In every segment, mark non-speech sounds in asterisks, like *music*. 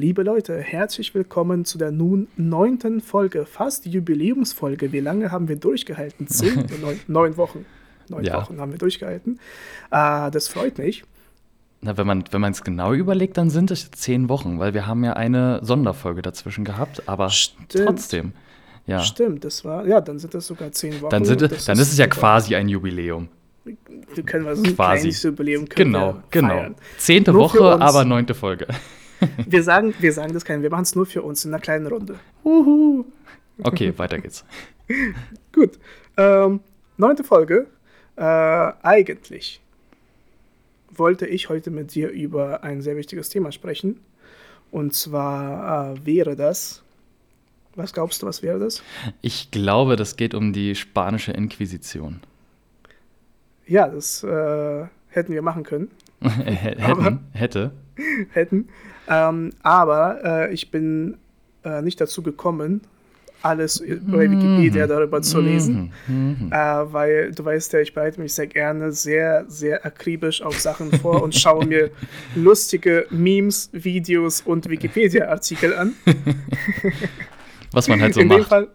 Liebe Leute, herzlich willkommen zu der nun neunten Folge, fast Jubiläumsfolge. Wie lange haben wir durchgehalten? *laughs* Zehn, neun, neun Wochen. Neun Ja. Wochen haben wir durchgehalten. Äh, das freut mich. Na, wenn man wenn es genau überlegt, dann sind es zehn Wochen, weil wir haben ja eine Sonderfolge dazwischen gehabt, aber Stimmt. trotzdem. Ja. Stimmt, das war, ja, dann sind das sogar zehn Wochen. Dann, sind, dann ist es ja super. quasi ein Jubiläum. Wir können wir so ein Quasi. kleines Jubiläum können Genau, genau. feiern. Zehnte Nur Woche, aber neunte Folge. Wir sagen, wir sagen das keinem, wir machen es nur für uns in einer kleinen Runde. Uhu. Okay, weiter geht's. *laughs* Gut. Ähm, neunte Folge. Äh, eigentlich wollte ich heute mit dir über ein sehr wichtiges Thema sprechen. Und zwar äh, wäre das. Was glaubst du, was wäre das? Ich glaube, das geht um die spanische Inquisition. Ja, das äh, hätten wir machen können. *laughs* Hätten, hätte. *laughs* hätten. Ähm, aber äh, ich bin äh, nicht dazu gekommen, alles bei Wikipedia darüber zu lesen. Mhm, mhm. Äh, weil du weißt ja, ich bereite mich sehr gerne sehr, sehr akribisch auf Sachen vor und schaue mir *laughs* lustige Memes, Videos und Wikipedia-Artikel an. *laughs* Was man halt so In dem macht. Fall,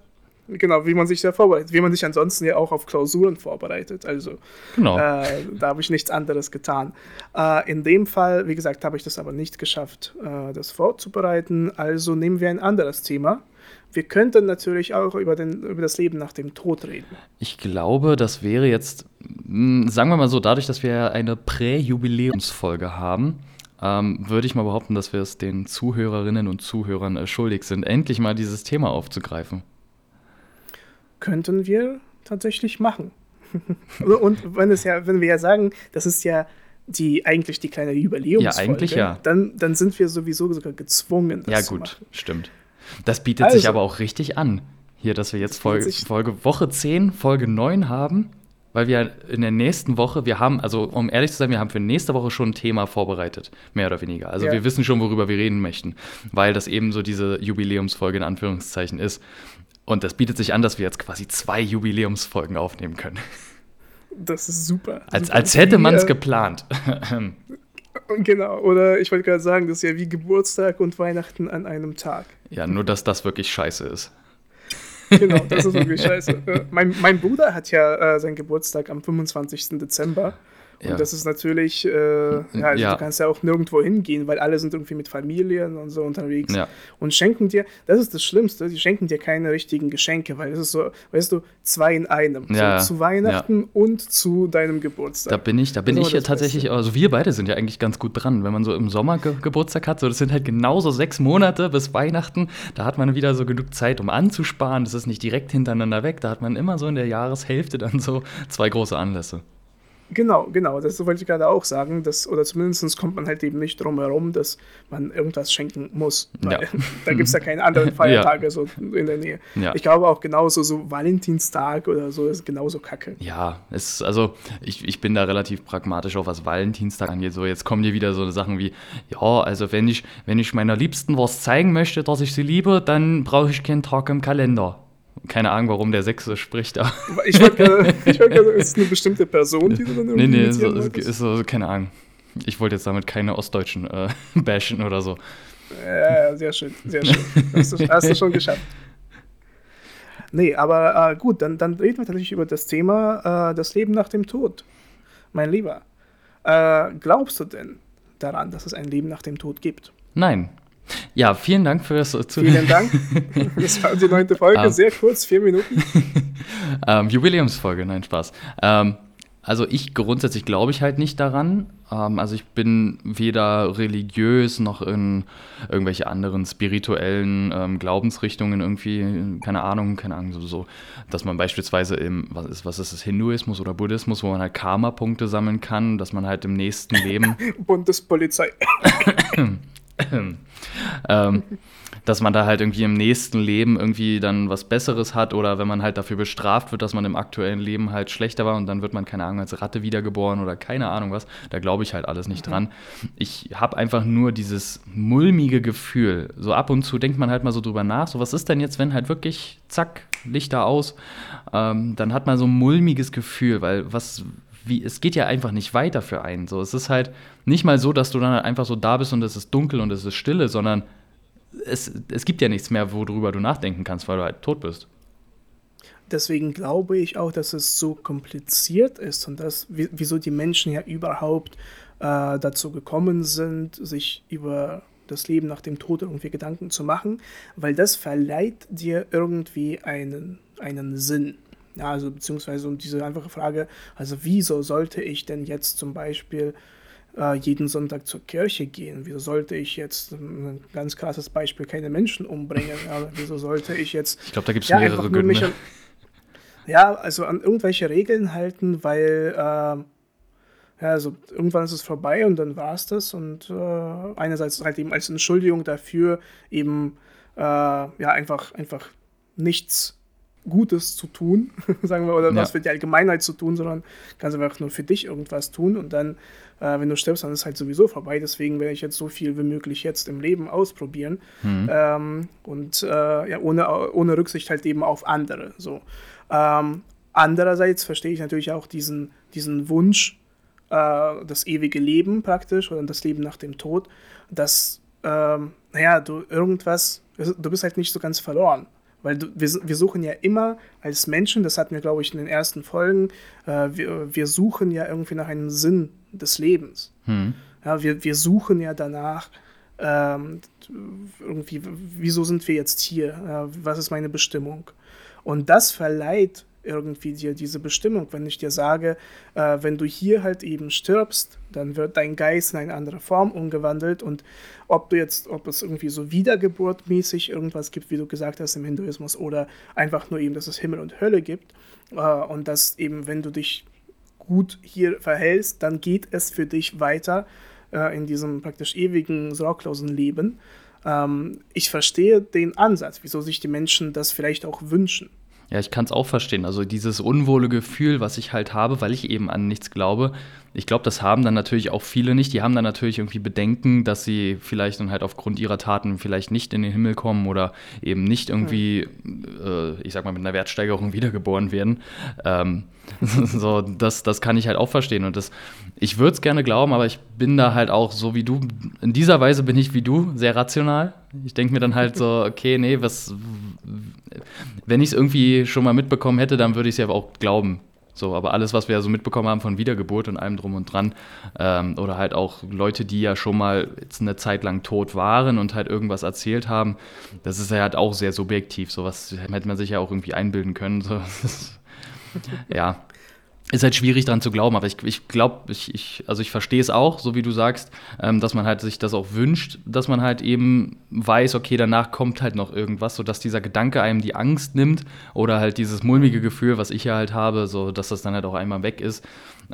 genau, wie man sich da vorbereitet. Wie man sich ansonsten ja auch auf Klausuren vorbereitet. Also Genau. äh, da habe ich nichts anderes getan. Äh, in dem Fall, wie gesagt, habe ich das aber nicht geschafft, äh, das vorzubereiten. Also nehmen wir ein anderes Thema. Wir könnten natürlich auch über, den, über das Leben nach dem Tod reden. Ich glaube, das wäre jetzt, mh, sagen wir mal so, dadurch, dass wir eine Prä-Jubiläumsfolge haben, ähm, würde ich mal behaupten, dass wir es den Zuhörerinnen und Zuhörern äh, schuldig sind, endlich mal dieses Thema aufzugreifen. Könnten wir tatsächlich machen. *laughs* Und wenn es ja, wenn wir ja sagen, das ist ja die eigentlich die kleine Jubiläumsfolge, Ja, eigentlich ja. Dann, dann sind wir sowieso sogar gezwungen, das ja, zu gut, machen. stimmt. Das bietet sich Also. aber auch richtig an. Hier, dass wir jetzt Folge, sich- Folge Woche 10, Folge 9 haben, weil wir in der nächsten Woche, wir haben, also um ehrlich zu sein, wir haben für nächste Woche schon ein Thema vorbereitet, mehr oder weniger. Also Ja. wir wissen schon, worüber wir reden möchten, weil das eben so diese Jubiläumsfolge in Anführungszeichen ist. Und das bietet sich an, dass wir jetzt quasi zwei Jubiläumsfolgen aufnehmen können. Das ist super. Als, super. als hätte man es äh, geplant. *laughs* Genau, oder ich wollte gerade sagen, das ist ja wie Geburtstag und Weihnachten an einem Tag. ja, nur dass das wirklich scheiße ist. Genau, das ist wirklich *laughs* scheiße. Äh, mein, mein Bruder hat ja äh, seinen Geburtstag am 25. Dezember. Und Ja. das ist natürlich, äh, ja, also Ja. du kannst ja auch nirgendwo hingehen, weil alle sind irgendwie mit Familien und so unterwegs Ja. und schenken dir, das ist das Schlimmste, die schenken dir keine richtigen Geschenke, weil es ist so, weißt du, zwei in einem. So, zu Weihnachten und zu deinem Geburtstag. Da bin ich, da bin ich ja tatsächlich, Beste. also wir beide sind ja eigentlich ganz gut dran, wenn man so im Sommer Ge Geburtstag hat, so das sind halt genauso sechs Monate bis Weihnachten, da hat man wieder so genug Zeit, um anzusparen, das ist nicht direkt hintereinander weg, da hat man immer so in der Jahreshälfte dann so zwei große Anlässe. Genau, genau, das wollte ich gerade auch sagen, dass, oder zumindest kommt man halt eben nicht drum herum, dass man irgendwas schenken muss. Weil Ja. *laughs* da gibt es ja keine anderen *laughs* Feiertage so in der Nähe. Ja. Ich glaube auch genauso so Valentinstag oder so ist genauso kacke. Ja, es, also ich, ich bin da relativ pragmatisch, auch was Valentinstag angeht. So, jetzt kommen hier wieder so Sachen wie, ja, also wenn ich, wenn ich meiner Liebsten was zeigen möchte, dass ich sie liebe, dann brauche ich keinen Tag im Kalender. Keine Ahnung, warum der Sechse spricht, aber Ich wollte gerade, *laughs* gerade, ist es eine bestimmte Person, die du dann Nee, irgendwie nee, imitieren so, ist, so, keine Ahnung. Ich wollte jetzt damit keine Ostdeutschen äh, *laughs* bashen oder so. Ja, ja, sehr schön, sehr schön. Hast du, hast du schon geschafft. Nee, aber äh, gut, dann, dann reden wir tatsächlich über das Thema äh, das Leben nach dem Tod. Mein Lieber, äh, glaubst du denn daran, dass es ein Leben nach dem Tod gibt? Nein. Ja, vielen Dank für das Zuhören. Vielen Dank. *laughs* Das war die neunte Folge, Ah. sehr kurz, vier Minuten. *laughs* Ähm, Jubiläumsfolge, nein, Spaß. Ähm, also ich grundsätzlich glaube ich halt nicht daran. Ähm, also ich bin weder religiös noch in irgendwelche anderen spirituellen ähm, Glaubensrichtungen irgendwie, keine Ahnung, keine Ahnung, so, so, dass man beispielsweise im, was ist, was ist das, Hinduismus oder Buddhismus, wo man halt Karma-Punkte sammeln kann, dass man halt im nächsten Leben *laughs* Bundespolizei. *laughs* ähm, dass man da halt irgendwie im nächsten Leben irgendwie dann was Besseres hat oder wenn man halt dafür bestraft wird, dass man im aktuellen Leben halt schlechter war und dann wird man, keine Ahnung, als Ratte wiedergeboren oder keine Ahnung was, da glaube ich halt alles nicht dran. Ich habe einfach nur dieses mulmige Gefühl. So ab und zu denkt man halt mal so drüber nach, so was ist denn jetzt, wenn halt wirklich, zack, Lichter aus, ähm, dann hat man so ein mulmiges Gefühl, weil was, wie, es geht ja einfach nicht weiter für einen. So, es ist halt nicht mal so, dass du dann halt einfach so da bist und es ist dunkel und es ist stille, sondern es, es gibt ja nichts mehr, worüber du nachdenken kannst, weil du halt tot bist. Deswegen glaube ich auch, dass es so kompliziert ist und dass, wieso die Menschen ja überhaupt äh, dazu gekommen sind, sich über das Leben nach dem Tod irgendwie Gedanken zu machen, weil das verleiht dir irgendwie einen, einen Sinn. Ja, also beziehungsweise um diese einfache Frage, also wieso sollte ich denn jetzt zum Beispiel äh, jeden Sonntag zur Kirche gehen? Wieso sollte ich jetzt, ein ganz krasses Beispiel, keine Menschen umbringen? Ja, wieso sollte ich jetzt... Ich glaube, da gibt es ja, mehrere Gründe. ja, also an irgendwelche Regeln halten, weil... Äh, ja, also irgendwann ist es vorbei und dann war es das. Und äh, einerseits halt eben als Entschuldigung dafür, eben äh, ja einfach, einfach nichts Gutes zu tun, *laughs* sagen wir, oder ja. was für die Allgemeinheit zu tun, sondern kannst einfach nur für dich irgendwas tun und dann, äh, wenn du stirbst, dann ist es halt sowieso vorbei. Deswegen werde ich jetzt so viel wie möglich jetzt im Leben ausprobieren mhm. ähm, und äh, ja, ohne, ohne Rücksicht halt eben auf andere. So. Ähm, andererseits verstehe ich natürlich auch diesen, diesen Wunsch, äh, das ewige Leben praktisch oder das Leben nach dem Tod, dass, ähm, naja, du irgendwas, du bist halt nicht so ganz verloren. Weil du, wir, wir suchen ja immer als Menschen, das hatten wir, glaube ich, in den ersten Folgen, äh, wir, wir suchen ja irgendwie nach einem Sinn des Lebens. Hm. Ja, wir, wir suchen ja danach, ähm, irgendwie, wieso sind wir jetzt hier? Äh, was ist meine Bestimmung? Und das verleiht irgendwie dir diese Bestimmung. Wenn ich dir sage, äh, wenn du hier halt eben stirbst, dann wird dein Geist in eine andere Form umgewandelt und ob du jetzt, ob es irgendwie so wiedergeburtmäßig irgendwas gibt, wie du gesagt hast im Hinduismus, oder einfach nur eben, dass es Himmel und Hölle gibt äh, und dass eben, wenn du dich gut hier verhältst, dann geht es für dich weiter äh, in diesem praktisch ewigen, sorglosen Leben. Ähm, ich verstehe den Ansatz, wieso sich die Menschen das vielleicht auch wünschen. Ja, ich kann es auch verstehen. Also dieses unwohle Gefühl, was ich halt habe, weil ich eben an nichts glaube. Ich glaube, das haben dann natürlich auch viele nicht. Die haben dann natürlich irgendwie Bedenken, dass sie vielleicht dann halt aufgrund ihrer Taten vielleicht nicht in den Himmel kommen oder eben nicht irgendwie, äh, ich sag mal, mit einer Wertsteigerung wiedergeboren werden. Ähm, *laughs* so, das, das kann ich halt auch verstehen. Und das, ich würde es gerne glauben, aber ich bin da halt auch so wie du. In dieser Weise bin ich wie du, sehr rational. Ich denke mir dann halt so, *laughs* okay, nee, was, wenn ich es irgendwie schon mal mitbekommen hätte, dann würde ich es ja auch glauben. So, aber alles, was wir ja so mitbekommen haben von Wiedergeburt und allem drum und dran, ähm, oder halt auch Leute, die ja schon mal jetzt eine Zeit lang tot waren und halt irgendwas erzählt haben, das ist ja halt auch sehr subjektiv. Sowas hätte man sich ja auch irgendwie einbilden können. *laughs* So, ja, ist halt schwierig dran zu glauben, aber ich, ich glaube, ich, ich, also ich verstehe es auch, so wie du sagst, ähm, dass man halt sich das auch wünscht, dass man halt eben weiß, okay, danach kommt halt noch irgendwas, sodass dieser Gedanke einem die Angst nimmt oder halt dieses mulmige Gefühl, was ich ja halt habe, so dass das dann halt auch einmal weg ist,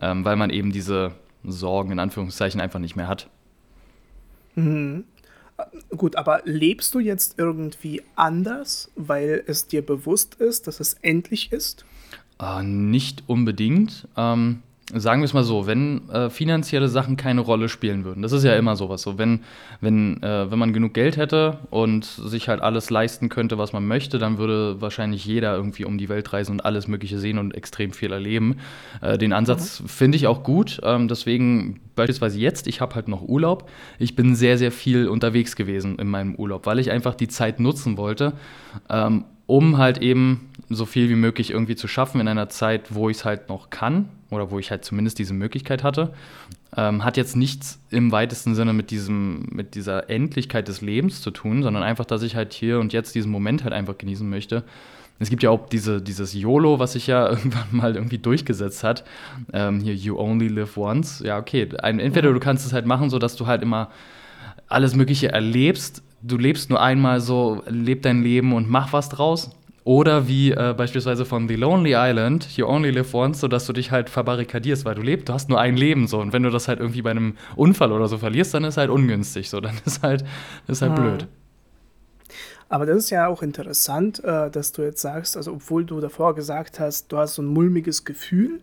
ähm, weil man eben diese Sorgen in Anführungszeichen einfach nicht mehr hat. Mhm. Gut, aber lebst du jetzt irgendwie anders, weil es dir bewusst ist, dass es endlich ist? Äh, nicht unbedingt. Ähm, sagen wir es mal so, wenn äh, finanzielle Sachen keine Rolle spielen würden, das ist ja immer sowas, so wenn, wenn, äh, wenn man genug Geld hätte und sich halt alles leisten könnte, was man möchte, dann würde wahrscheinlich jeder irgendwie um die Welt reisen und alles Mögliche sehen und extrem viel erleben. Äh, den Ansatz mhm. finde ich auch gut, ähm, deswegen beispielsweise jetzt, ich habe halt noch Urlaub, ich bin sehr, sehr viel unterwegs gewesen in meinem Urlaub, weil ich einfach die Zeit nutzen wollte, ähm, um halt eben so viel wie möglich irgendwie zu schaffen in einer Zeit, wo ich es halt noch kann oder wo ich halt zumindest diese Möglichkeit hatte. Ähm, hat jetzt nichts im weitesten Sinne mit, diesem, mit dieser Endlichkeit des Lebens zu tun, sondern einfach, dass ich halt hier und jetzt diesen Moment halt einfach genießen möchte. Es gibt ja auch diese, dieses YOLO, was sich ja *laughs* irgendwann mal irgendwie durchgesetzt hat. Ähm, hier, you only live once. Ja, okay. Entweder du kannst es halt machen, sodass du halt immer alles Mögliche erlebst. Du lebst nur einmal so, leb dein Leben und mach was draus. Oder wie äh, beispielsweise von The Lonely Island, You Only Live Once, sodass du dich halt verbarrikadierst, weil du lebst, du hast nur ein Leben so. Und wenn du das halt irgendwie bei einem Unfall oder so verlierst, dann ist halt ungünstig so. Dann ist halt, ist halt hm. blöd. Aber das ist ja auch interessant, äh, dass du jetzt sagst, also obwohl du davor gesagt hast, du hast so ein mulmiges Gefühl,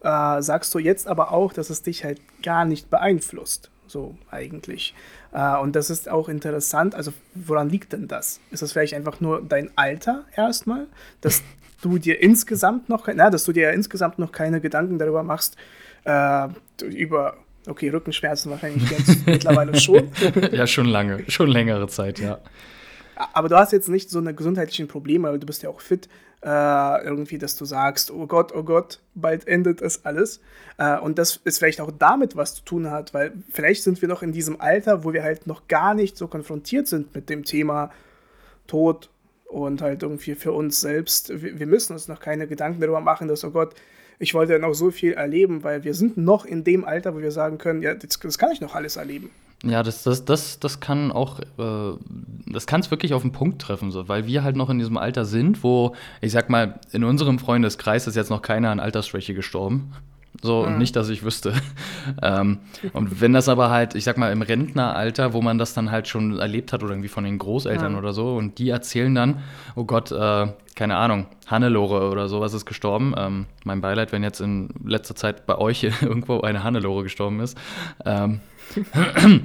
äh, sagst du jetzt aber auch, dass es dich halt gar nicht beeinflusst so eigentlich. Äh, und das ist auch interessant. Also, woran liegt denn das? Ist das vielleicht einfach nur dein Alter erstmal, dass *laughs* du dir insgesamt noch, na, dass du dir insgesamt noch keine Gedanken darüber machst, äh, über, okay, Rückenschmerzen wahrscheinlich jetzt *laughs* mittlerweile schon. ja, schon lange, schon längere Zeit, ja. Aber du hast jetzt nicht so eine gesundheitlichen Probleme, weil du bist ja auch fit, äh, irgendwie, dass du sagst, oh Gott, oh Gott, bald endet das alles. Äh, und das ist vielleicht auch damit was zu tun hat, weil vielleicht sind wir noch in diesem Alter, wo wir halt noch gar nicht so konfrontiert sind mit dem Thema Tod und halt irgendwie für uns selbst. Wir, wir müssen uns noch keine Gedanken darüber machen, dass, oh Gott, ich wollte ja noch so viel erleben, weil wir sind noch in dem Alter, wo wir sagen können, ja, das, das kann ich noch alles erleben. Ja, das, das, das, das kann auch, äh, das kann es wirklich auf den Punkt treffen, so, weil wir halt noch in diesem Alter sind, wo, ich sag mal, in unserem Freundeskreis ist jetzt noch keiner an Altersschwäche gestorben. So, mhm. nicht, dass ich wüsste. *laughs* ähm, und wenn das aber halt, ich sag mal, im Rentneralter, wo man das dann halt schon erlebt hat oder irgendwie von den Großeltern mhm. oder so, und die erzählen dann, oh Gott, äh, keine Ahnung, Hannelore oder sowas ist gestorben. Ähm, mein Beileid, wenn jetzt in letzter Zeit bei euch *laughs* irgendwo eine Hannelore gestorben ist. Ähm, *laughs*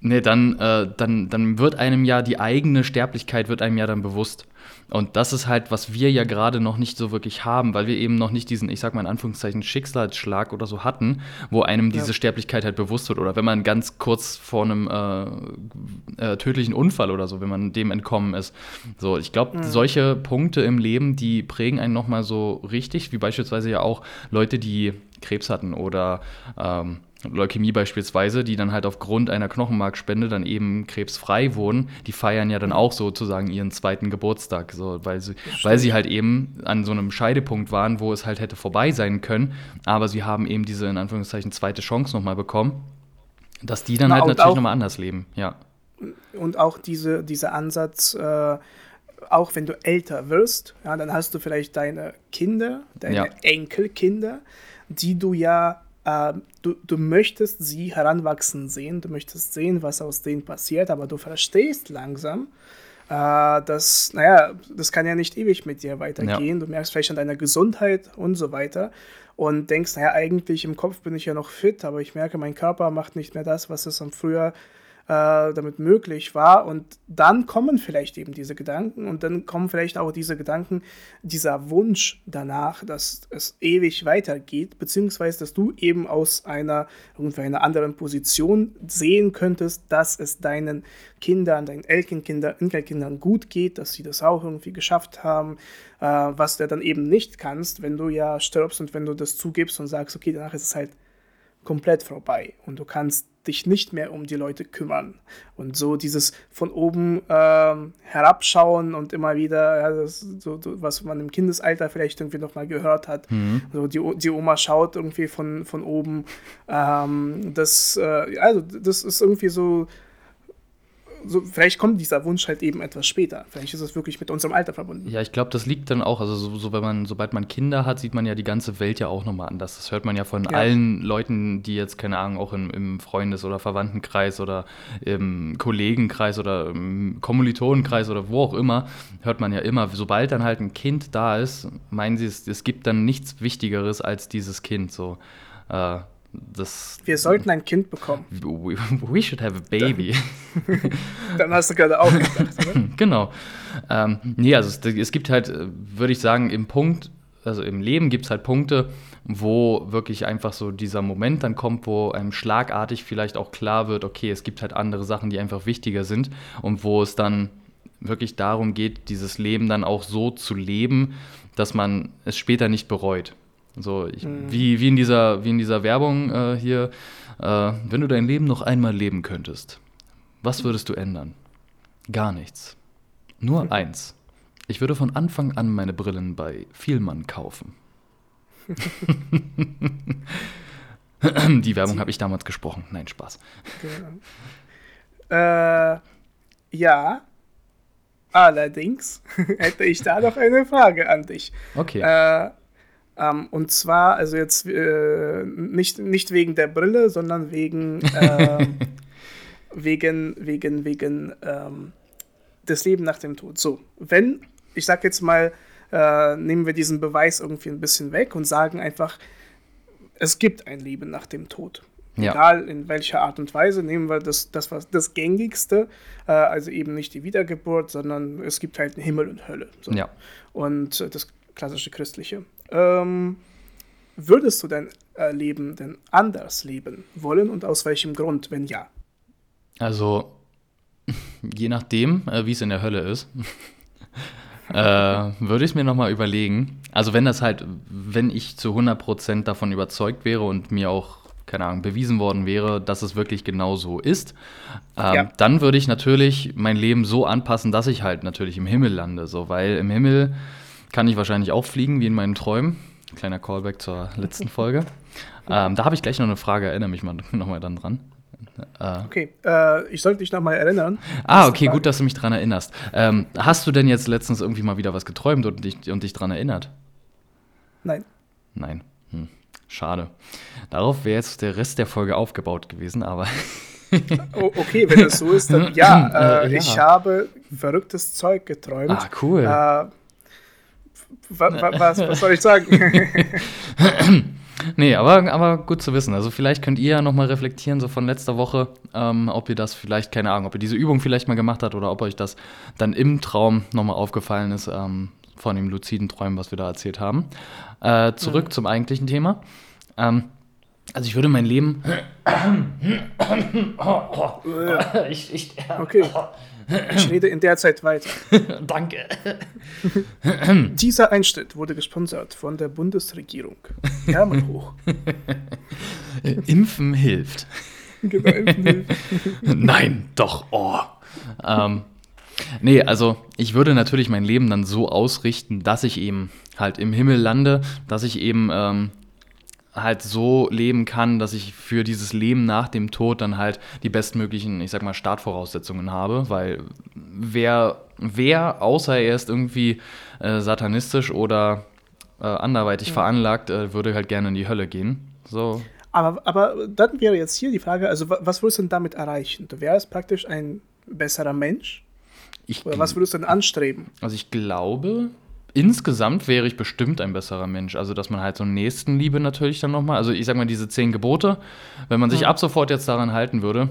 nee, dann, äh, dann, dann wird einem ja die eigene Sterblichkeit wird einem ja dann bewusst. Und das ist halt, was wir ja gerade noch nicht so wirklich haben, weil wir eben noch nicht diesen, ich sag mal in Anführungszeichen, Schicksalsschlag oder so hatten, wo einem diese ja. Sterblichkeit halt bewusst wird. Oder wenn man ganz kurz vor einem äh, äh, tödlichen Unfall oder so, wenn man dem entkommen ist. So, ich glaube, mhm. solche Punkte im Leben, die prägen einen nochmal so richtig, wie beispielsweise ja auch Leute, die Krebs hatten oder ähm, Leukämie beispielsweise, die dann halt aufgrund einer Knochenmarkspende dann eben krebsfrei wurden, die feiern ja dann auch sozusagen ihren zweiten Geburtstag, so, weil, sie, weil sie halt eben an so einem Scheidepunkt waren, wo es halt hätte vorbei sein können, aber sie haben eben diese in Anführungszeichen zweite Chance nochmal bekommen, dass die dann Na, halt natürlich nochmal anders leben, ja. Und auch diese, dieser Ansatz, äh, auch wenn du älter wirst, ja, dann hast du vielleicht deine Kinder, deine ja. Enkelkinder, die du ja äh, du, du möchtest sie heranwachsen sehen, du möchtest sehen, was aus denen passiert, aber du verstehst langsam, äh, dass, naja, das kann ja nicht ewig mit dir weitergehen. Ja. Du merkst vielleicht an deiner Gesundheit und so weiter und denkst, naja, eigentlich im Kopf bin ich ja noch fit, aber ich merke, mein Körper macht nicht mehr das, was es am früher äh, damit möglich war. Und dann kommen vielleicht eben diese Gedanken und dann kommen vielleicht auch diese Gedanken, dieser Wunsch danach, dass es ewig weitergeht, beziehungsweise dass du eben aus einer irgendwie anderen Position sehen könntest, dass es deinen Kindern, deinen Enkelkindern, Enkelkindern gut geht, dass sie das auch irgendwie geschafft haben, äh, was du dann eben nicht kannst, wenn du ja stirbst und wenn du das zugibst und sagst, okay, danach ist es halt komplett vorbei und du kannst dich nicht mehr um die Leute kümmern. Und so dieses von oben ähm, herabschauen und immer wieder, ja, das, so, was man im Kindesalter vielleicht irgendwie nochmal gehört hat. Mhm. So die, die Oma schaut irgendwie von, von oben. Ähm, das, äh, also das ist irgendwie so so, vielleicht kommt dieser Wunsch halt eben etwas später. Vielleicht ist es wirklich mit unserem Alter verbunden. Ja, ich glaube, das liegt dann auch, also so, so, wenn man, sobald man Kinder hat, sieht man ja die ganze Welt ja auch nochmal anders. Das hört man ja von ja. allen Leuten, die jetzt, keine Ahnung, auch im, im Freundes- oder Verwandtenkreis oder im Kollegenkreis oder im Kommilitonenkreis oder wo auch immer, hört man ja immer, sobald dann halt ein Kind da ist, meinen sie, es, es gibt dann nichts Wichtigeres als dieses Kind. So. Äh, das, Wir sollten ein Kind bekommen. *laughs* We, we should have a baby. Dann, *laughs* dann hast du gerade auch gedacht, oder? *laughs* genau. Ähm, nee, also es, es gibt halt, äh, würde ich sagen, im Punkt, also im Leben gibt es halt Punkte, wo wirklich einfach so dieser Moment dann kommt, wo einem schlagartig vielleicht auch klar wird, okay, es gibt halt andere Sachen, die einfach wichtiger sind und wo es dann wirklich darum geht, dieses Leben dann auch so zu leben, dass man es später nicht bereut. So, ich, mhm. wie, wie, in dieser, wie in dieser Werbung äh, hier, äh, wenn du dein Leben noch einmal leben könntest, was würdest du ändern? Gar nichts. Nur mhm. eins. Ich würde von Anfang an meine Brillen bei Vielmann kaufen. *laughs* Die Werbung habe ich damals gesprochen. Nein, Spaß. Genau. Äh, ja, allerdings *laughs* hätte ich da noch eine Frage an dich. Okay. Äh, ähm, und zwar, also jetzt äh, nicht, nicht wegen der Brille, sondern wegen, äh, *laughs* wegen, wegen, wegen ähm, des Leben nach dem Tod. So, wenn, ich sag jetzt mal, äh, nehmen wir diesen Beweis irgendwie ein bisschen weg und sagen einfach, es gibt ein Leben nach dem Tod. Ja. Egal in welcher Art und Weise, nehmen wir das, das, was, das gängigste, äh, also eben nicht die Wiedergeburt, sondern es gibt halt Himmel und Hölle. So. Ja. Und äh, das klassische christliche. Ähm, würdest du dein äh, Leben denn anders leben wollen und aus welchem Grund, wenn ja? Also, *laughs* je nachdem, äh, wie es in der Hölle ist, *laughs* äh, würde ich es mir nochmal überlegen. Also wenn das halt, wenn ich zu 100% davon überzeugt wäre und mir auch, keine Ahnung, bewiesen worden wäre, dass es wirklich genau so ist, ähm, ja. dann würde ich natürlich mein Leben so anpassen, dass ich halt natürlich im Himmel lande. So, weil im Himmel kann ich wahrscheinlich auch fliegen, wie in meinen Träumen. Kleiner Callback zur letzten Folge. *laughs* Ähm, da habe ich gleich noch eine Frage, erinnere mich mal *laughs* nochmal dann dran. Äh. Okay, äh, ich sollte dich nochmal erinnern. Ah, okay, gut, dass du mich daran erinnerst. Ähm, hast du denn jetzt letztens irgendwie mal wieder was geträumt und dich, und dich daran erinnert? Nein. Nein. Hm. Schade. Darauf wäre jetzt der Rest der Folge aufgebaut gewesen, aber. *laughs* oh, okay, wenn das so ist, dann ja, äh, ja. Ich habe verrücktes Zeug geträumt. Ah, cool. Was, was soll ich sagen? *laughs* nee, aber, aber gut zu wissen. Also vielleicht könnt ihr ja nochmal reflektieren, so von letzter Woche, ähm, ob ihr das vielleicht, keine Ahnung, ob ihr diese Übung vielleicht mal gemacht habt oder ob euch das dann im Traum nochmal aufgefallen ist, ähm, von dem luziden Träumen, was wir da erzählt haben. Äh, zurück mhm. zum eigentlichen Thema. Ähm, also ich würde mein Leben. *coughs* *coughs* ich, ich, okay. *coughs* Ich rede in der Zeit weiter. *laughs* Danke. *laughs* Dieser Einschnitt wurde gesponsert von der Bundesregierung. Ärmel hoch. *laughs* Impfen hilft. Genau, Impfen hilft. Nein, doch. Oh. Ähm, nee, also ich würde natürlich mein Leben dann so ausrichten, dass ich eben halt im Himmel lande, dass ich eben ähm, halt so leben kann, dass ich für dieses Leben nach dem Tod dann halt die bestmöglichen, ich sag mal, Startvoraussetzungen habe, weil wer, wer außer er ist irgendwie äh, satanistisch oder äh, anderweitig ja. veranlagt, äh, würde halt gerne in die Hölle gehen. So. Aber, aber dann wäre jetzt hier die Frage, also was würdest du denn damit erreichen? Du wärst praktisch ein besserer Mensch? Ich Oder was würdest du denn anstreben? Also ich glaube, insgesamt wäre ich bestimmt ein besserer Mensch. Also, dass man halt so Nächstenliebe natürlich dann nochmal, also ich sag mal, diese zehn Gebote, wenn man sich mhm. ab sofort jetzt daran halten würde,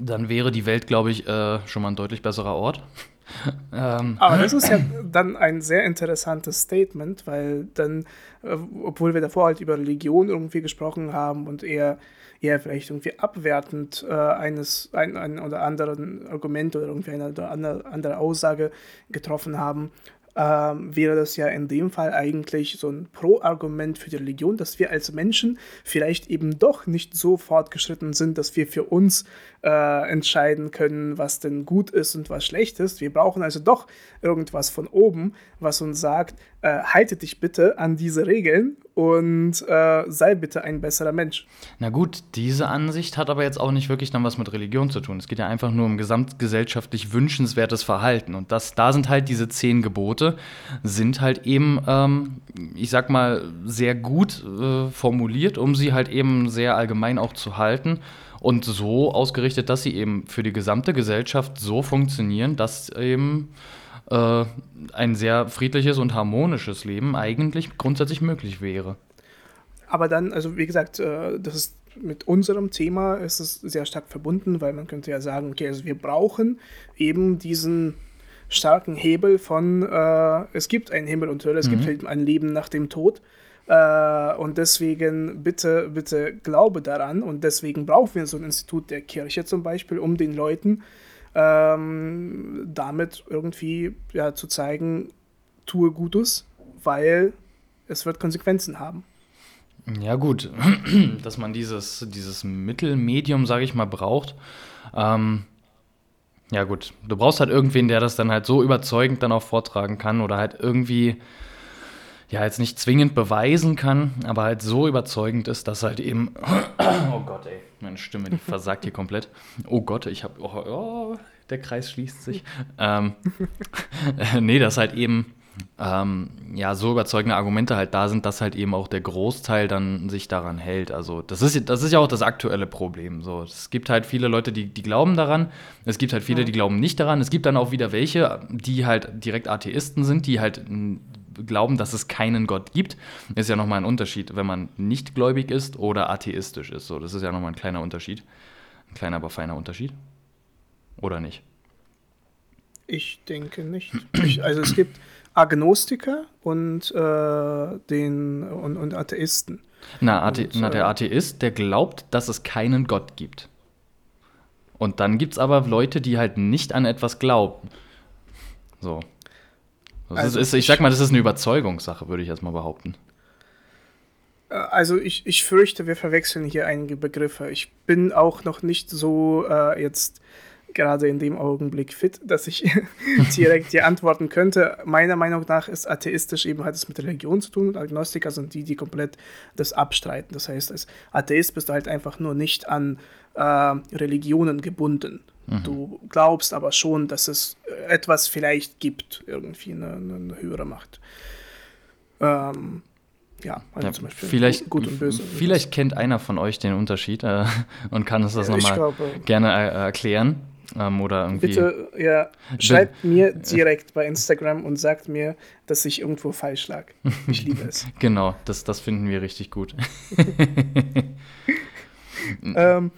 dann wäre die Welt, glaube ich, äh, schon mal ein deutlich besserer Ort. *laughs* ähm. Aber das ist ja dann ein sehr interessantes Statement, weil dann, äh, obwohl wir davor halt über Religion irgendwie gesprochen haben und eher, eher vielleicht irgendwie abwertend äh, eines ein, ein oder anderen Argument oder irgendwie eine oder andere, andere Aussage getroffen haben, ähm, wäre das ja in dem Fall eigentlich so ein Pro-Argument für die Religion, dass wir als Menschen vielleicht eben doch nicht so fortgeschritten sind, dass wir für uns äh, entscheiden können, was denn gut ist und was schlecht ist. Wir brauchen also doch irgendwas von oben, was uns sagt, äh, halte dich bitte an diese Regeln und äh, sei bitte ein besserer Mensch. Na gut, diese Ansicht hat aber jetzt auch nicht wirklich dann was mit Religion zu tun. Es geht ja einfach nur um gesamtgesellschaftlich wünschenswertes Verhalten. Und das, da sind halt diese zehn Gebote, sind halt eben, ähm, ich sag mal, sehr gut äh, formuliert, um sie halt eben sehr allgemein auch zu halten und so ausgerichtet, dass sie eben für die gesamte Gesellschaft so funktionieren, dass eben äh, ein sehr friedliches und harmonisches Leben eigentlich grundsätzlich möglich wäre. Aber dann, also wie gesagt, äh, das ist mit unserem Thema ist es sehr stark verbunden, weil man könnte ja sagen, okay, also wir brauchen eben diesen starken Hebel von äh, es gibt einen Himmel und Hölle, es mhm. gibt halt ein Leben nach dem Tod. Äh, und deswegen bitte, bitte glaube daran. Und deswegen brauchen wir so ein Institut der Kirche zum Beispiel, um den Leuten ähm, damit irgendwie ja, zu zeigen, tue Gutes, weil es wird Konsequenzen haben. Ja gut, *clears throat* dass man dieses, dieses Mittelmedium, sage ich mal, braucht. Ähm, ja gut, du brauchst halt irgendwen, der das dann halt so überzeugend dann auch vortragen kann oder halt irgendwie ja jetzt nicht zwingend beweisen kann, aber halt so überzeugend ist, dass halt eben Gott, ey, meine Stimme die versagt hier komplett. Oh Gott, ich habe oh, oh, der Kreis schließt sich. ähm, *laughs* nee, dass halt eben ähm, ja, so überzeugende Argumente halt da sind, dass halt eben auch der Großteil dann sich daran hält. Also das ist, das ist ja auch das aktuelle Problem. So, es gibt halt viele Leute, die, die glauben daran. Es gibt halt viele, die glauben nicht daran. Es gibt dann auch wieder welche, die halt direkt Atheisten sind, die halt glauben, dass es keinen Gott gibt. Ist ja nochmal ein Unterschied, wenn man nicht gläubig ist oder atheistisch ist. So, das ist ja nochmal ein kleiner Unterschied. Ein kleiner, aber feiner Unterschied. Oder nicht? Ich denke nicht. Ich, also es gibt Agnostiker und, äh, den, und, und Atheisten. Na, Athe und, na, der äh, Atheist, der glaubt, dass es keinen Gott gibt. Und dann gibt es aber Leute, die halt nicht an etwas glauben. So. Also ist, ich sag mal, das ist eine Überzeugungssache, würde ich erstmal behaupten. Äh, also ich, ich fürchte, wir verwechseln hier einige Begriffe. Ich bin auch noch nicht so äh, jetzt gerade in dem Augenblick fit, dass ich *laughs* direkt dir antworten könnte. Meiner Meinung nach ist atheistisch eben hat es mit Religion zu tun und Agnostiker sind die, die komplett das abstreiten. Das heißt, als Atheist bist du halt einfach nur nicht an äh, Religionen gebunden. Mhm. Du glaubst aber schon, dass es etwas vielleicht gibt, irgendwie eine, eine höhere Macht. Ähm, ja, also ja, zum Beispiel vielleicht, gut und böse. Vielleicht kennt einer von euch den Unterschied äh, und kann uns das nochmal gerne äh, erklären. Ähm, oder irgendwie. Bitte, ja, schreibt mir direkt bei Instagram und sagt mir, dass ich irgendwo falsch lag. Ich *laughs* liebe es. genau, das, das finden wir richtig gut. *laughs* ähm,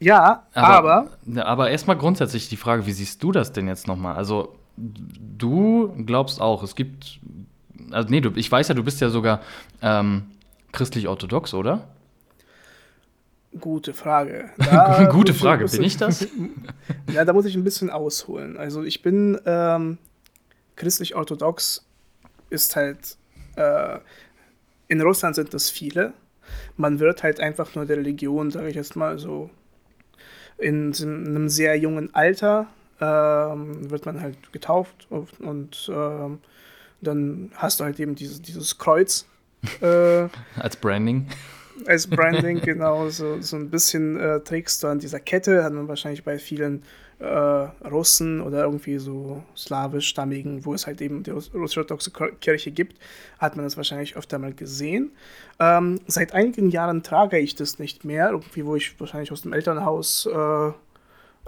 ja, aber. Aber, aber erstmal grundsätzlich die Frage, wie siehst du das denn jetzt nochmal? Also, du glaubst auch, es gibt. Also, nee, du, ich weiß ja, du bist ja sogar ähm, christlich-orthodox, oder? Gute Frage. *laughs* Gute Frage, bin ich das? *laughs* ja, da muss ich ein bisschen ausholen. Also ich bin ähm, christlich-orthodox, ist halt, äh, in Russland sind das viele. Man wird halt einfach nur der Religion, sage ich jetzt mal so, in, in einem sehr jungen Alter ähm, wird man halt getauft und, und ähm, dann hast du halt eben dieses, dieses Kreuz. Äh, *laughs* Als Branding als Branding, *laughs* genau. So, so ein bisschen äh, trägst du an dieser Kette, hat man wahrscheinlich bei vielen äh, Russen oder irgendwie so slawisch-stammigen, wo es halt eben die russisch-orthodoxe Kirche gibt, hat man das wahrscheinlich öfter mal gesehen. Ähm, seit einigen Jahren trage ich das nicht mehr, irgendwie, wo ich wahrscheinlich aus dem Elternhaus äh,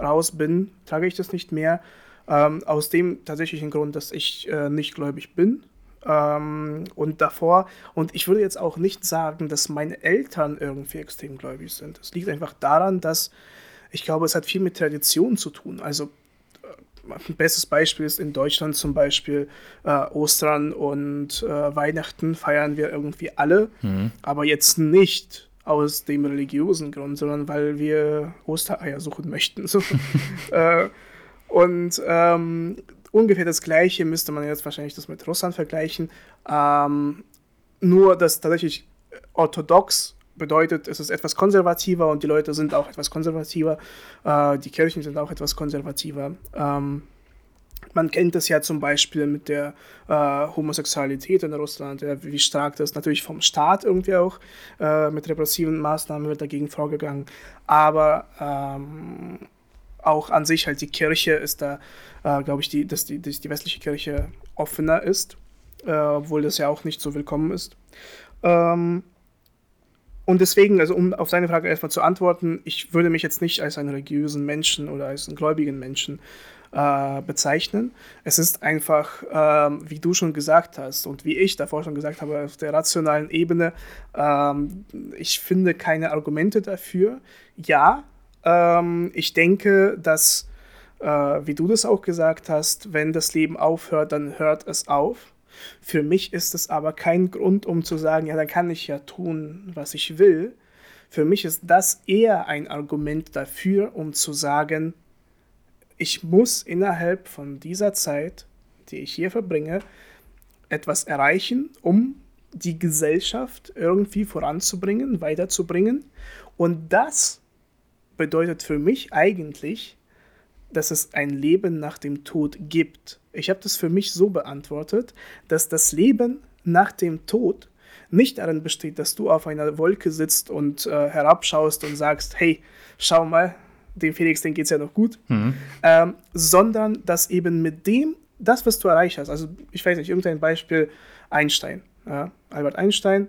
raus bin, trage ich das nicht mehr. Ähm, aus dem tatsächlichen Grund, dass ich äh, nicht gläubig bin. Ähm, und davor, und ich würde jetzt auch nicht sagen, dass meine Eltern irgendwie extrem gläubig sind. Es liegt einfach daran, dass ich glaube, es hat viel mit Tradition zu tun. Also äh, ein bestes Beispiel ist in Deutschland zum Beispiel äh, Ostern und äh, Weihnachten feiern wir irgendwie alle, mhm. aber jetzt nicht aus dem religiösen Grund, sondern weil wir Ostereier suchen möchten. *laughs* So. *laughs* äh, und ähm, ungefähr das Gleiche müsste man jetzt wahrscheinlich das mit Russland vergleichen. Ähm, nur, dass tatsächlich orthodox bedeutet, es ist etwas konservativer und die Leute sind auch etwas konservativer. Äh, die Kirchen sind auch etwas konservativer. Ähm, man kennt das ja zum Beispiel mit der äh, Homosexualität in Russland, ja, wie stark das natürlich vom Staat irgendwie auch äh, mit repressiven Maßnahmen wird dagegen vorgegangen. Aber ähm, auch an sich halt die Kirche ist da, äh, glaube ich, die, dass, die, dass die westliche Kirche offener ist, äh, obwohl das ja auch nicht so willkommen ist. Ähm, und deswegen, also um auf seine Frage erstmal zu antworten, ich würde mich jetzt nicht als einen religiösen Menschen oder als einen gläubigen Menschen äh, bezeichnen. Es ist einfach, ähm, wie du schon gesagt hast und wie ich davor schon gesagt habe, auf der rationalen Ebene, ähm, ich finde keine Argumente dafür. Ja, ähm, ich denke, dass, äh, wie du das auch gesagt hast, wenn das Leben aufhört, dann hört es auf. Für mich ist es aber kein Grund, um zu sagen, ja, dann kann ich ja tun, was ich will. Für mich ist das eher ein Argument dafür, um zu sagen, ich muss innerhalb von dieser Zeit, die ich hier verbringe, etwas erreichen, um die Gesellschaft irgendwie voranzubringen, weiterzubringen. Und das bedeutet für mich eigentlich, dass es ein Leben nach dem Tod gibt. Ich habe das für mich so beantwortet, dass das Leben nach dem Tod nicht darin besteht, dass du auf einer Wolke sitzt und äh, herabschaust und sagst, hey, schau mal, dem Felix, den geht es ja noch gut, mhm. ähm, sondern dass eben mit dem, das, was du erreicht hast, also ich weiß nicht, irgendein Beispiel, Einstein, ja, Albert Einstein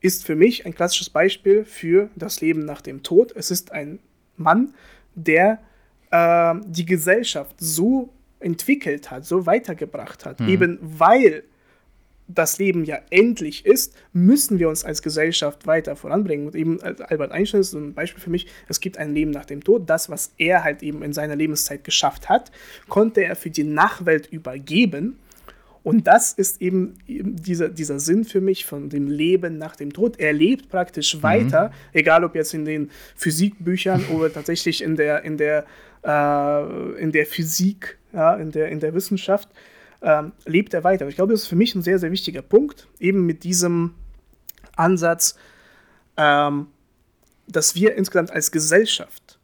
ist für mich ein klassisches Beispiel für das Leben nach dem Tod. Es ist ein Mann, der äh, die Gesellschaft so entwickelt hat, so weitergebracht hat. Mhm. Eben weil das Leben ja endlich ist, müssen wir uns als Gesellschaft weiter voranbringen. Und eben Albert Einstein ist so ein Beispiel für mich, es gibt ein Leben nach dem Tod. Das, was er halt eben in seiner Lebenszeit geschafft hat, konnte er für die Nachwelt übergeben. Und das ist eben, dieser, dieser Sinn für mich von dem Leben nach dem Tod. Er lebt praktisch mhm. weiter, egal ob jetzt in den Physikbüchern *laughs* oder tatsächlich in der, in der, äh, in der Physik, ja, in, der, in der Wissenschaft, ähm, lebt er weiter. Ich glaube, das ist für mich ein sehr, sehr wichtiger Punkt, eben mit diesem Ansatz, ähm, dass wir insgesamt als Gesellschaft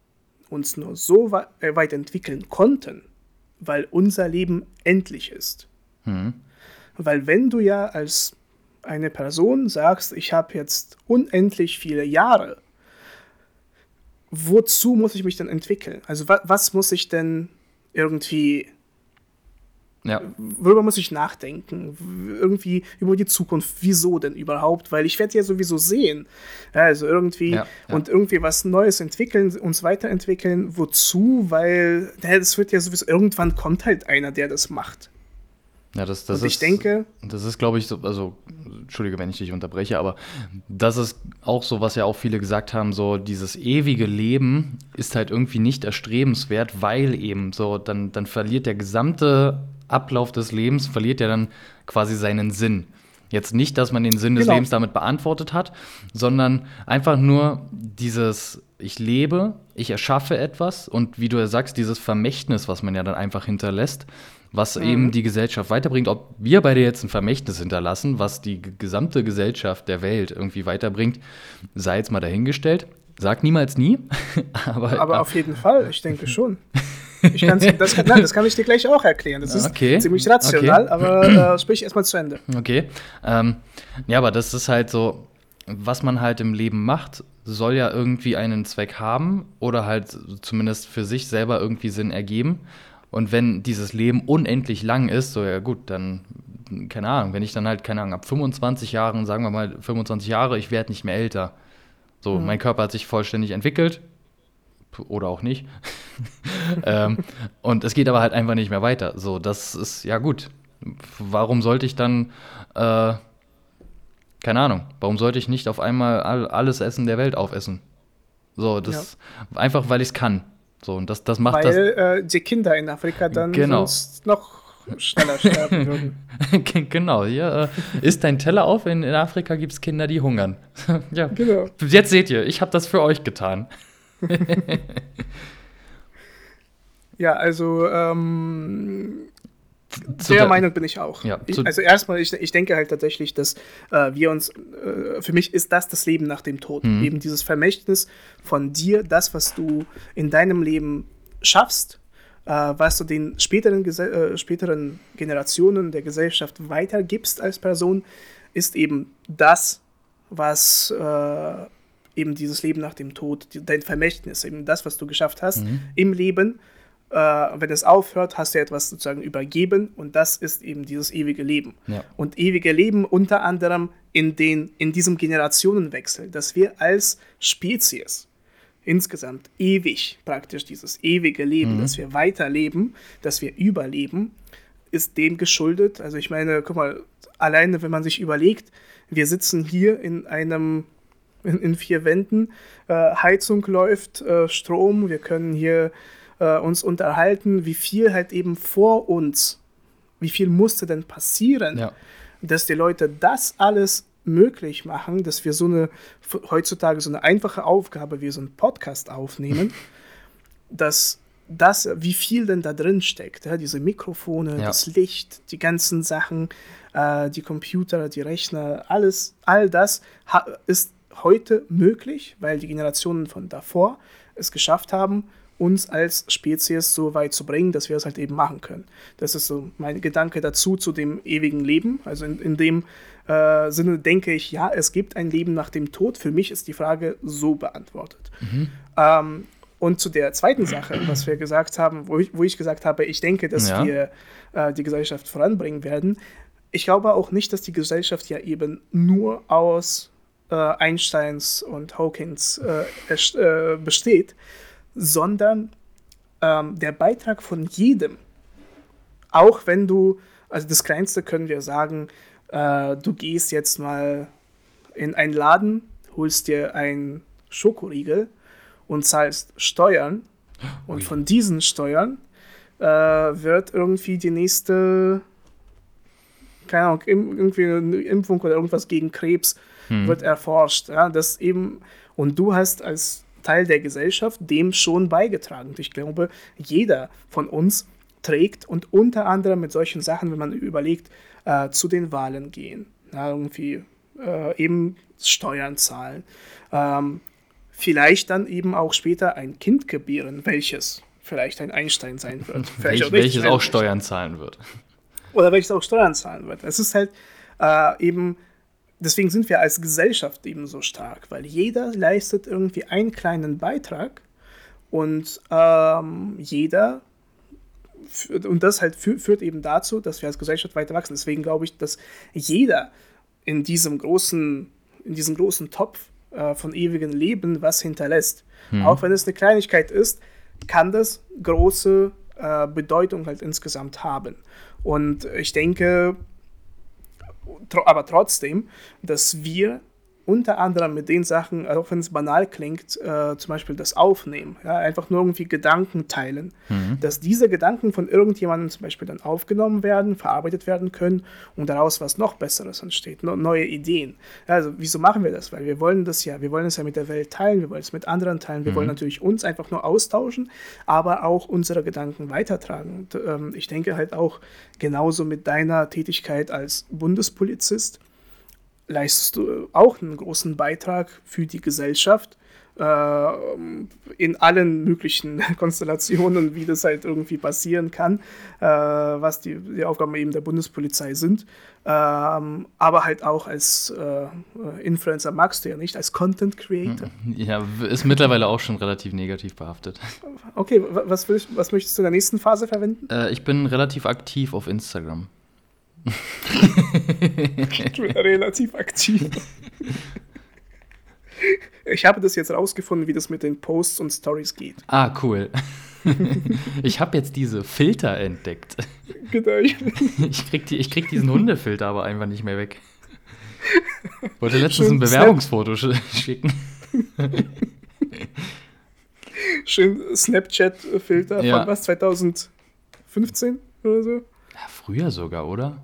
uns nur so weit entwickeln konnten, weil unser Leben endlich ist. Mhm. Weil wenn du ja als eine Person sagst, ich habe jetzt unendlich viele Jahre, wozu muss ich mich denn entwickeln? Also wa was muss ich denn irgendwie ja. Worüber muss ich nachdenken? Irgendwie über die Zukunft. Wieso denn überhaupt? Weil ich werde ja sowieso sehen. Also irgendwie ja, ja. und irgendwie was Neues entwickeln, uns weiterentwickeln. Wozu? Weil das wird ja sowieso, irgendwann kommt halt einer, der das macht. Ja, das, das und ich denke. Das ist, glaube ich, so, also, Entschuldige, wenn ich dich unterbreche, aber das ist auch so, was ja auch viele gesagt haben: so, dieses ewige Leben ist halt irgendwie nicht erstrebenswert, weil eben so, dann, dann verliert der gesamte Ablauf des Lebens, verliert ja dann quasi seinen Sinn. Jetzt nicht, dass man den Sinn des genau. Lebens damit beantwortet hat, sondern einfach nur dieses, ich lebe, ich erschaffe etwas und wie du ja sagst, dieses Vermächtnis, was man ja dann einfach hinterlässt, was mhm. eben die Gesellschaft weiterbringt. Ob wir beide jetzt ein Vermächtnis hinterlassen, was die gesamte Gesellschaft der Welt irgendwie weiterbringt, sei jetzt mal dahingestellt. Sag niemals nie. *laughs* aber, aber auf jeden Fall, ich denke schon. *laughs* Ich das, nein, das kann ich dir gleich auch erklären. Das ist okay. ziemlich rational, okay. aber äh, *clears throat* sprich erstmal zu Ende. Okay. Ähm, ja, aber das ist halt so, was man halt im Leben macht, soll ja irgendwie einen Zweck haben oder halt zumindest für sich selber irgendwie Sinn ergeben. Und wenn dieses Leben unendlich lang ist, so ja gut, dann, keine Ahnung, wenn ich dann halt, keine Ahnung, ab 25 Jahren, sagen wir mal 25 Jahre, ich werde nicht mehr älter. So, mhm. mein Körper hat sich vollständig entwickelt. Oder auch nicht. *laughs* ähm, und es geht aber halt einfach nicht mehr weiter. So, das ist ja gut. Warum sollte ich dann, äh, keine Ahnung, warum sollte ich nicht auf einmal all, alles Essen der Welt aufessen? So, das ja. einfach, weil ich es kann. So, und das, das macht Weil das, äh, die Kinder in Afrika dann genau. sonst noch schneller sterben *laughs* würden. genau, hier äh, ist dein Teller auf, in, in Afrika gibt es Kinder, die hungern. *laughs* ja, genau. Jetzt seht ihr, ich habe das für euch getan. *laughs* ja, also ähm, der, der Meinung bin ich auch. Ja, ich, also erstmal, ich, ich denke halt tatsächlich, dass äh, wir uns, äh, für mich ist das das Leben nach dem Tod. Mhm. Eben dieses Vermächtnis von dir, das, was du in deinem Leben schaffst, äh, was du den späteren, äh, späteren Generationen der Gesellschaft weitergibst als Person, ist eben das, was äh, eben dieses Leben nach dem Tod, dein Vermächtnis, eben das, was du geschafft hast mhm. im Leben äh, wenn es aufhört, hast du etwas sozusagen übergeben und das ist eben dieses ewige Leben. Ja. Und ewige Leben unter anderem in, den, in diesem Generationenwechsel, dass wir als Spezies insgesamt ewig praktisch dieses ewige Leben, mhm. dass wir weiterleben, dass wir überleben, ist dem geschuldet. Also ich meine, guck mal, alleine wenn man sich überlegt, wir sitzen hier in einem in, in vier Wänden, äh, Heizung läuft, äh, Strom, wir können hier äh, uns unterhalten, wie viel halt eben vor uns, wie viel musste denn passieren, ja. dass die Leute das alles möglich machen, dass wir so eine, heutzutage so eine einfache Aufgabe wie so einen Podcast aufnehmen, *laughs* dass das, wie viel denn da drin steckt, ja, diese Mikrofone, ja. das Licht, die ganzen Sachen, äh, die Computer, die Rechner, alles, all das ist heute möglich, weil die Generationen von davor es geschafft haben, uns als Spezies so weit zu bringen, dass wir es halt eben machen können. Das ist so mein Gedanke dazu, zu dem ewigen Leben. Also in, in dem äh, Sinne denke ich, ja, es gibt ein Leben nach dem Tod. Für mich ist die Frage so beantwortet. Mhm. Ähm, und zu der zweiten Sache, was wir gesagt haben, wo ich, wo ich gesagt habe, ich denke, dass ja. wir äh, die Gesellschaft voranbringen werden. Ich glaube auch nicht, dass die Gesellschaft ja eben nur aus äh, Einsteins und Hawkins äh, äh, besteht, sondern ähm, der Beitrag von jedem, auch wenn du, also das Kleinste können wir sagen, äh, du gehst jetzt mal in einen Laden, holst dir einen Schokoriegel und zahlst Steuern und von diesen Steuern äh, wird irgendwie die nächste keine Ahnung, irgendwie eine Impfung oder irgendwas gegen Krebs hm. wird erforscht. Ja, das eben, und du hast als Teil der Gesellschaft dem schon beigetragen. Und ich glaube, jeder von uns trägt und unter anderem mit solchen Sachen, wenn man überlegt, äh, zu den Wahlen gehen, ja, irgendwie äh, eben Steuern zahlen, ähm, vielleicht dann eben auch später ein Kind gebären, welches vielleicht ein Einstein sein wird. *laughs* Welch, auch welches auch Steuern zahlen wird. Oder welches auch Steuern zahlen wird. Es ist halt äh, eben, deswegen sind wir als Gesellschaft eben so stark, weil jeder leistet irgendwie einen kleinen Beitrag und ähm, jeder und das halt führt eben dazu, dass wir als Gesellschaft weiter wachsen. Deswegen glaube ich, dass jeder in diesem großen, in diesem großen Topf äh, von ewigem Leben was hinterlässt. Hm. Auch wenn es eine Kleinigkeit ist, kann das große äh, Bedeutung halt insgesamt haben. Und ich denke, aber trotzdem, dass wir unter anderem mit den Sachen, auch wenn es banal klingt, äh, zum Beispiel das Aufnehmen, ja, einfach nur irgendwie Gedanken teilen, mhm. dass diese Gedanken von irgendjemandem zum Beispiel dann aufgenommen werden, verarbeitet werden können und daraus was noch Besseres entsteht, neue Ideen. Also wieso machen wir das? Weil wir wollen das ja, wir wollen es ja mit der Welt teilen, wir wollen es mit anderen teilen, wir mhm. wollen natürlich uns einfach nur austauschen, aber auch unsere Gedanken weitertragen. Und ähm, ich denke halt auch genauso mit deiner Tätigkeit als Bundespolizist, leistest du auch einen großen Beitrag für die Gesellschaft äh, in allen möglichen *laughs* Konstellationen, wie das halt irgendwie passieren kann, äh, was die, die Aufgaben eben der Bundespolizei sind. Ähm, aber halt auch als äh, Influencer magst du ja nicht, als Content Creator. Ja, ist mittlerweile auch schon relativ negativ behaftet. Okay, was, was möchtest du in der nächsten Phase verwenden? Äh, ich bin relativ aktiv auf Instagram ich bin relativ aktiv. Ich habe das jetzt rausgefunden, wie das mit den Posts und Stories geht. Ah, cool. *laughs* Ich habe jetzt diese Filter entdeckt. Genau. Ich krieg, die, ich krieg diesen Hundefilter aber einfach nicht mehr weg. Wollte letztens Schön ein Bewerbungsfoto Snap schicken. Schön Snapchat-Filter ja. von was, 2015 oder so? Ja, früher sogar, oder?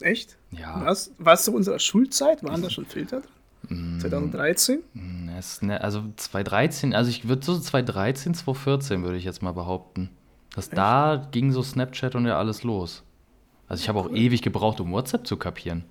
Echt? Ja. Was, war es zu unserer Schulzeit? Waren da schon Filter drin? 2013? Mm, ne, also 2013, also ich würde so 2013, 2014 würde ich jetzt mal behaupten. Dass Echt? da ging so Snapchat und ja alles los. Also ich habe auch ewig gebraucht, um WhatsApp zu kapieren.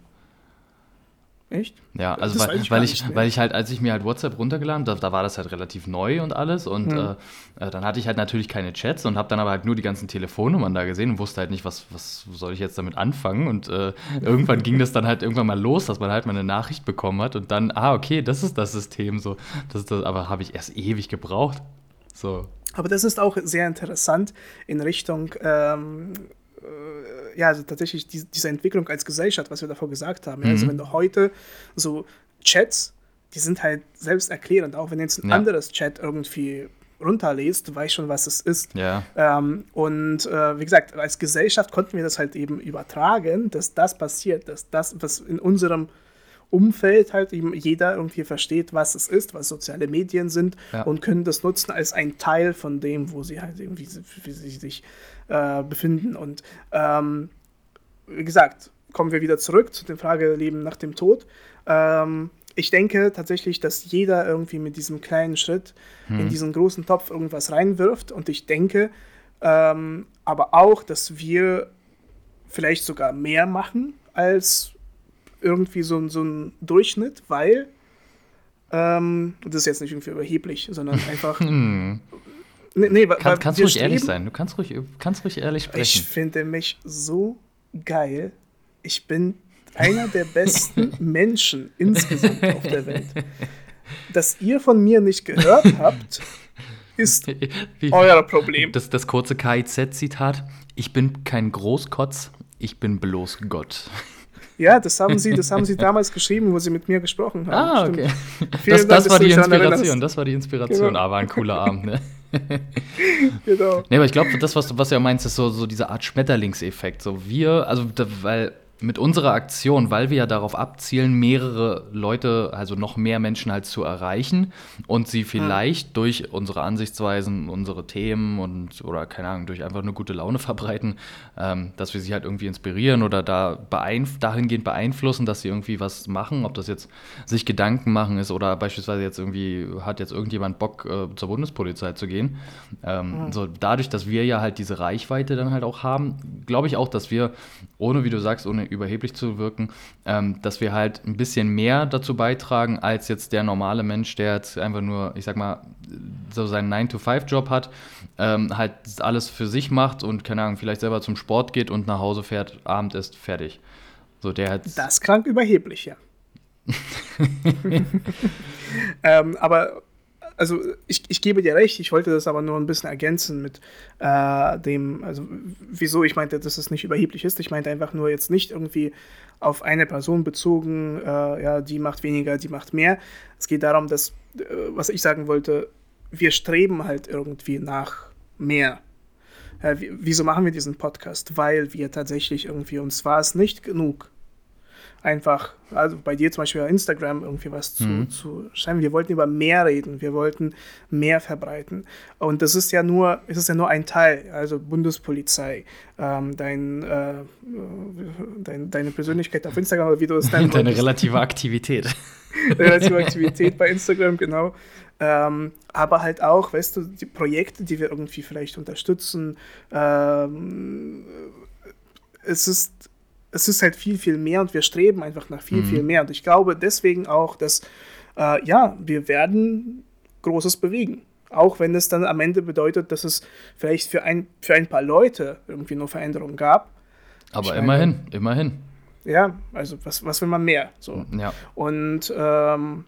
Echt? Ja, also weil, ich, weil, ich, weil ich halt, als ich mir halt WhatsApp runtergeladen, da, da war das halt relativ neu und alles und hm. äh, dann hatte ich halt natürlich keine Chats und habe dann aber halt nur die ganzen Telefonnummern da gesehen und wusste halt nicht, was, was soll ich jetzt damit anfangen und äh, *laughs* irgendwann ging das dann halt irgendwann mal los, dass man halt mal eine Nachricht bekommen hat und dann, ah, okay, das ist das System so, das das, aber habe ich erst ewig gebraucht. So. Aber das ist auch sehr interessant in Richtung ähm, äh, ja, also tatsächlich die, diese Entwicklung als Gesellschaft, was wir davor gesagt haben. Mhm. Also wenn du heute so Chats, die sind halt selbsterklärend, auch wenn jetzt ein ja. anderes Chat irgendwie runterlässt, du weißt schon, was es ist. Ja. Ähm, und äh, wie gesagt, als Gesellschaft konnten wir das halt eben übertragen, dass das passiert, dass das, was in unserem Umfeld halt eben jeder irgendwie versteht, was es ist, was soziale Medien sind ja. und können das nutzen als ein Teil von dem, wo sie halt irgendwie wie sie sich äh, befinden. Und ähm, wie gesagt, kommen wir wieder zurück zu der Frage Leben nach dem Tod. Ähm, ich denke tatsächlich, dass jeder irgendwie mit diesem kleinen Schritt hm. in diesen großen Topf irgendwas reinwirft. Und ich denke ähm, aber auch, dass wir vielleicht sogar mehr machen als irgendwie so, so ein Durchschnitt, weil ähm, das ist jetzt nicht irgendwie überheblich, sondern *laughs* einfach. hm. Nee, nee, Kann, kannst du ruhig streben, ehrlich sein. Du kannst ruhig, kannst ruhig ehrlich sprechen. Ich finde mich so geil. Ich bin einer der besten *laughs* Menschen insgesamt auf der Welt. Dass ihr von mir nicht gehört *laughs* habt, ist Wie, euer Problem. Das, das kurze KIZ-Zitat: Ich bin kein Großkotz, ich bin bloß Gott. Ja, das haben sie, das haben sie damals geschrieben, wo sie mit mir gesprochen haben. Ah, okay. Das, das war die Inspiration, das war die Inspiration. Genau. Aber ein cooler Abend, ne? *laughs* genau. Nee, aber ich glaube, das, was du, was du ja meinst, ist so, so diese Art Schmetterlingseffekt. So wir, also, da, weil mit unserer Aktion, weil wir ja darauf abzielen, mehrere Leute, also noch mehr Menschen halt zu erreichen und sie vielleicht mhm. durch unsere Ansichtsweisen, unsere Themen und oder keine Ahnung, durch einfach eine gute Laune verbreiten, ähm, dass wir sie halt irgendwie inspirieren oder da beeinf dahingehend beeinflussen, dass sie irgendwie was machen, ob das jetzt sich Gedanken machen ist oder beispielsweise jetzt irgendwie hat jetzt irgendjemand Bock äh, zur Bundespolizei zu gehen. Ähm, mhm. So dadurch, dass wir ja halt diese Reichweite dann halt auch haben, glaube ich auch, dass wir ohne, wie du sagst, ohne überheblich zu wirken, ähm, dass wir halt ein bisschen mehr dazu beitragen, als jetzt der normale Mensch, der jetzt einfach nur, ich sag mal, so seinen 9-to-5-Job hat, ähm, halt alles für sich macht und, keine Ahnung, vielleicht selber zum Sport geht und nach Hause fährt, Abend ist, fertig. So, der hat das krank überheblich, ja. *laughs* ähm, aber also ich, ich gebe dir recht, ich wollte das aber nur ein bisschen ergänzen mit äh, dem, also wieso ich meinte, dass es nicht überheblich ist. Ich meinte einfach nur jetzt nicht irgendwie auf eine Person bezogen, äh, ja, die macht weniger, die macht mehr. Es geht darum, dass, äh, was ich sagen wollte, wir streben halt irgendwie nach mehr. Wieso machen wir diesen Podcast? Weil wir tatsächlich irgendwie, uns war es nicht genug, einfach, also bei dir zum Beispiel auf Instagram irgendwie was zu, mhm. zu schreiben. Wir wollten über mehr reden, wir wollten mehr verbreiten. Und das ist ja nur, es ist ja nur ein Teil, also Bundespolizei, ähm, dein, äh, dein, deine Persönlichkeit auf Instagram oder wie du es nennst. *laughs* Deine relative Aktivität. *laughs* relative Aktivität bei Instagram, genau. Ähm, aber halt auch, weißt du, die Projekte, die wir irgendwie vielleicht unterstützen. Ähm, es ist es ist halt viel, viel mehr und wir streben einfach nach viel, mhm. viel mehr. Und ich glaube deswegen auch, dass, äh, ja, wir werden Großes bewegen. Auch wenn es dann am Ende bedeutet, dass es vielleicht für ein, für ein paar Leute irgendwie nur Veränderungen gab. Aber ich immerhin, meine, immerhin. Ja, also was, was will man mehr? So. Ja. Und ähm,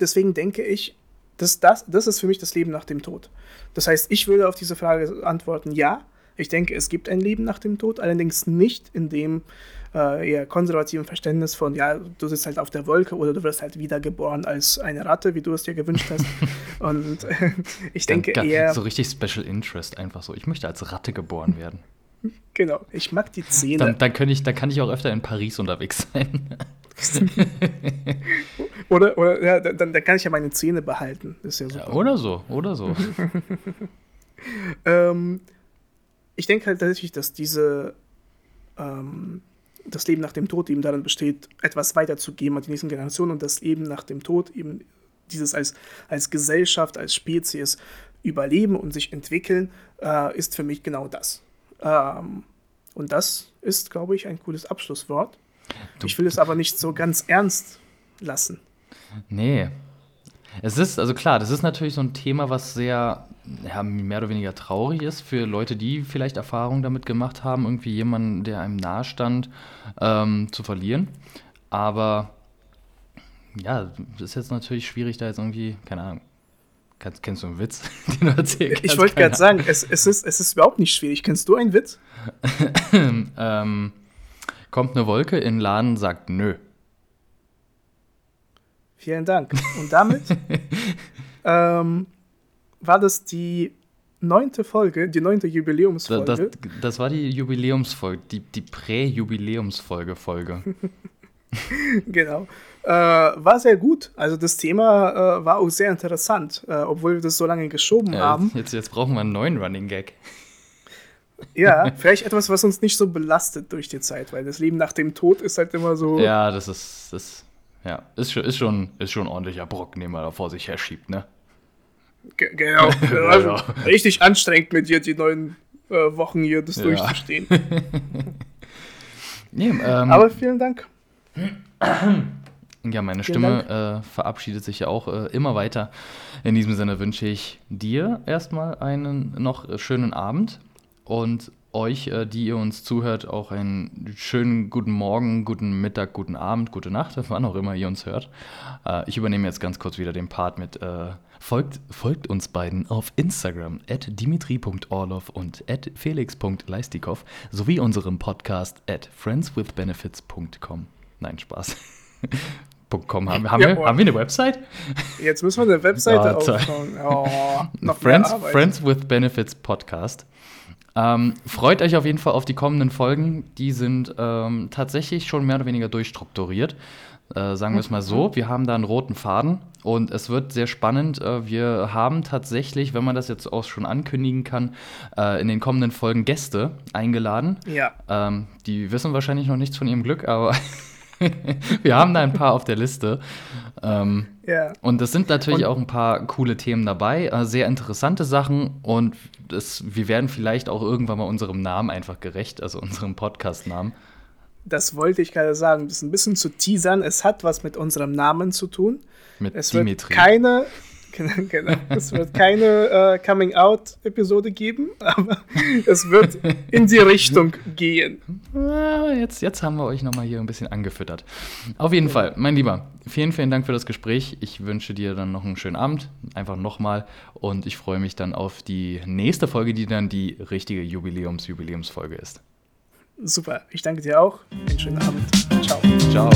deswegen denke ich, dass das, das ist für mich das Leben nach dem Tod. Das heißt, ich würde auf diese Frage antworten, ja, ich denke, es gibt ein Leben nach dem Tod, allerdings nicht in dem äh, eher konservativen Verständnis von, ja, du sitzt halt auf der Wolke oder du wirst halt wiedergeboren als eine Ratte, wie du es dir gewünscht hast. *laughs* Und äh, *laughs* ich denke ja, eher. So richtig Special Interest, einfach so. Ich möchte als Ratte geboren werden. *laughs* Genau, ich mag die Zähne. Dann, dann, kann ich, dann kann ich auch öfter in Paris unterwegs sein. oder oder ja, dann, dann kann ich ja meine Zähne behalten. ist ja super. Ja, oder so, oder so. ähm, ich denke halt tatsächlich, dass diese ähm, das Leben nach dem Tod eben darin besteht, etwas weiterzugeben an die nächsten Generationen und das Leben nach dem Tod eben dieses als, als Gesellschaft, als Spezies überleben und sich entwickeln, äh, ist für mich genau das. Ähm, und das ist, glaube ich, ein cooles Abschlusswort. Du, ich will es aber nicht so ganz ernst lassen. Nee. Es ist, also klar, das ist natürlich so ein Thema, was sehr ja, mehr oder weniger traurig ist für Leute, die vielleicht Erfahrungen damit gemacht haben, irgendwie jemanden, der einem nahestand, ähm, zu verlieren. Aber ja, es ist jetzt natürlich schwierig, da jetzt irgendwie, keine Ahnung. Kennst, kennst du einen Witz, *laughs* den du erzählen Ich wollte gerade sagen, es, es, ist, es ist überhaupt nicht schwierig. Kennst du einen Witz? *laughs* ähm, kommt eine Wolke in den Laden, sagt nö. Vielen Dank. Und damit *laughs* ähm, war das die neunte Folge, die neunte Jubiläumsfolge. Das, das war die Jubiläumsfolge, die, die Prä-Jubiläumsfolge-Folge. *laughs* genau. Äh, war sehr gut. Also das Thema äh, war auch sehr interessant, äh, obwohl wir das so lange geschoben haben. Jetzt, jetzt brauchen wir einen neuen Running Gag. Ja, *laughs* vielleicht etwas, was uns nicht so belastet durch die Zeit, weil das Leben nach dem Tod ist halt immer so. Ja, das ist, das, ja, ist, ist, schon, ist schon ein ordentlicher Brocken, den man da vor sich her schiebt, ne? Genau. *laughs* Also richtig anstrengend mit dir die neun äh, Wochen hier das ja. durchzustehen. *laughs* nee, ähm, Aber vielen Dank. Ja, meine vielen Stimme äh, verabschiedet sich ja auch äh, immer weiter. In diesem Sinne wünsche ich dir erstmal einen noch schönen Abend und euch, äh, die ihr uns zuhört, auch einen schönen guten Morgen, guten Mittag, guten Abend, gute Nacht, *laughs* wann auch immer ihr uns hört. Äh, ich übernehme jetzt ganz kurz wieder den Part mit äh, folgt, folgt uns beiden auf Instagram at dimitri.orlov und at felix.leistikow sowie unserem Podcast at friendswithbenefits.com. Nein, Spaß. *laughs* Com. Haben, haben, ja, wir, haben wir eine Website? Jetzt müssen wir eine Webseite *laughs* aufbauen. Oh, Friends, Friends with Benefits Podcast. Ähm, freut euch auf jeden Fall auf die kommenden Folgen. Die sind ähm, tatsächlich schon mehr oder weniger durchstrukturiert. Äh, sagen wir es mal so. Wir haben da einen roten Faden und es wird sehr spannend. Äh, wir haben tatsächlich, wenn man das jetzt auch schon ankündigen kann, äh, in den kommenden Folgen Gäste eingeladen. Ja. Ähm, die wissen wahrscheinlich noch nichts von ihrem Glück, aber *laughs* wir haben da ein paar auf der Liste. Ähm, Ja. und es sind natürlich Und- auch ein paar coole Themen dabei, äh, sehr interessante Sachen und das, wir werden vielleicht auch irgendwann mal unserem Namen einfach gerecht, also unserem Podcast-Namen. Das wollte ich gerade sagen. Das ist ein bisschen zu teasern. Es hat was mit unserem Namen zu tun. Mit Es wird Dimitri. keine, *laughs* genau, es wird keine äh, Coming-out-Episode geben, *laughs* aber es wird in die Richtung gehen. Ah, jetzt, jetzt haben wir euch nochmal hier ein bisschen angefüttert. Auf jeden Fall, mein Lieber, vielen, vielen Dank für das Gespräch. Ich wünsche dir dann noch einen schönen Abend, einfach nochmal. Und ich freue mich dann auf die nächste Folge, die dann die richtige Jubiläums-Jubiläumsfolge ist. Super, ich danke dir auch. Einen schönen Abend. Ciao. Ciao.